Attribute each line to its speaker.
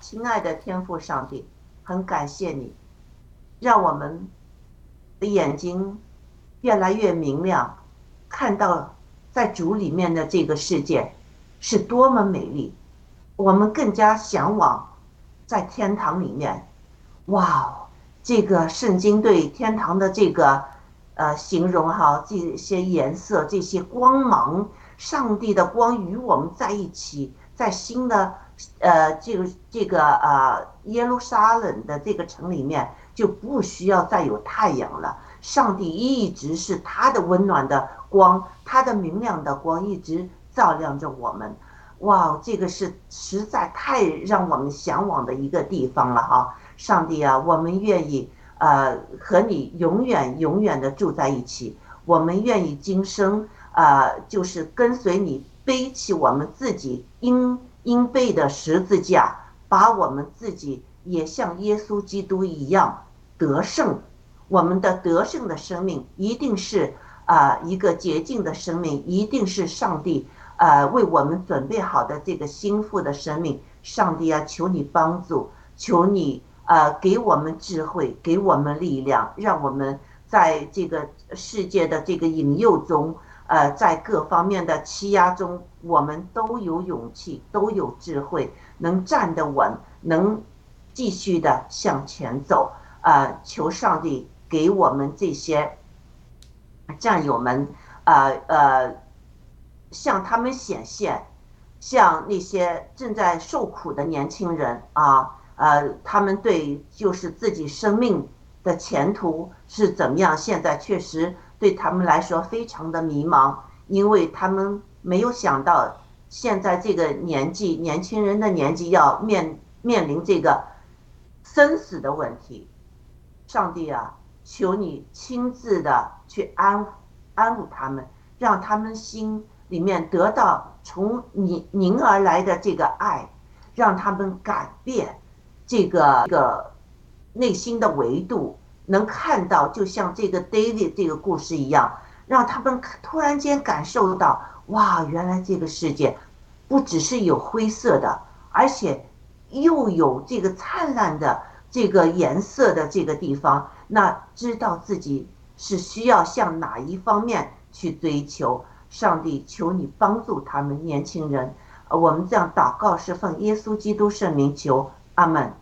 Speaker 1: 亲爱的天父上帝，很感谢你，让我们的眼睛越来越明亮，看到在主里面的这个世界是多么美丽，我们更加向往在天堂里面。哇哦，这个圣经对天堂的这个呃形容哈，这些颜色、这些光芒，上帝的光与我们在一起，在新的。呃，这个这个呃，耶路撒冷的这个城里面就不需要再有太阳了。上帝一直是他的温暖的光，他的明亮的光一直照亮着我们。哇，这个是实在太让我们向往的一个地方了哈！上帝啊，我们愿意呃和你永远永远的住在一起。我们愿意今生呃就是跟随你背起我们自己应。应背的十字架，把我们自己也像耶稣基督一样得胜。我们的得胜的生命一定是啊一个洁净的生命，一定是上帝呃为我们准备好的这个心腹的生命。上帝啊，求你帮助，求你呃给我们智慧，给我们力量，让我们在这个世界的这个引诱中。呃，在各方面的欺压中，我们都有勇气，都有智慧，能站得稳，能继续的向前走。呃，求上帝给我们这些战友们，呃呃，向他们显现，向那些正在受苦的年轻人啊，呃，他们对就是自己生命的前途是怎么样？现在确实。对他们来说非常的迷茫，因为他们没有想到现在这个年纪，年轻人的年纪要面面临这个生死的问题。上帝啊，求你亲自的去安安抚他们，让他们心里面得到从您您而来的这个爱，让他们改变这个个内心的维度。能看到，就像这个 David 这个故事一样，让他们突然间感受到，哇，原来这个世界不只是有灰色的，而且又有这个灿烂的这个颜色的这个地方。那知道自己是需要向哪一方面去追求？上帝，求你帮助他们年轻人。我们这样祷告是奉耶稣基督圣名求，阿门。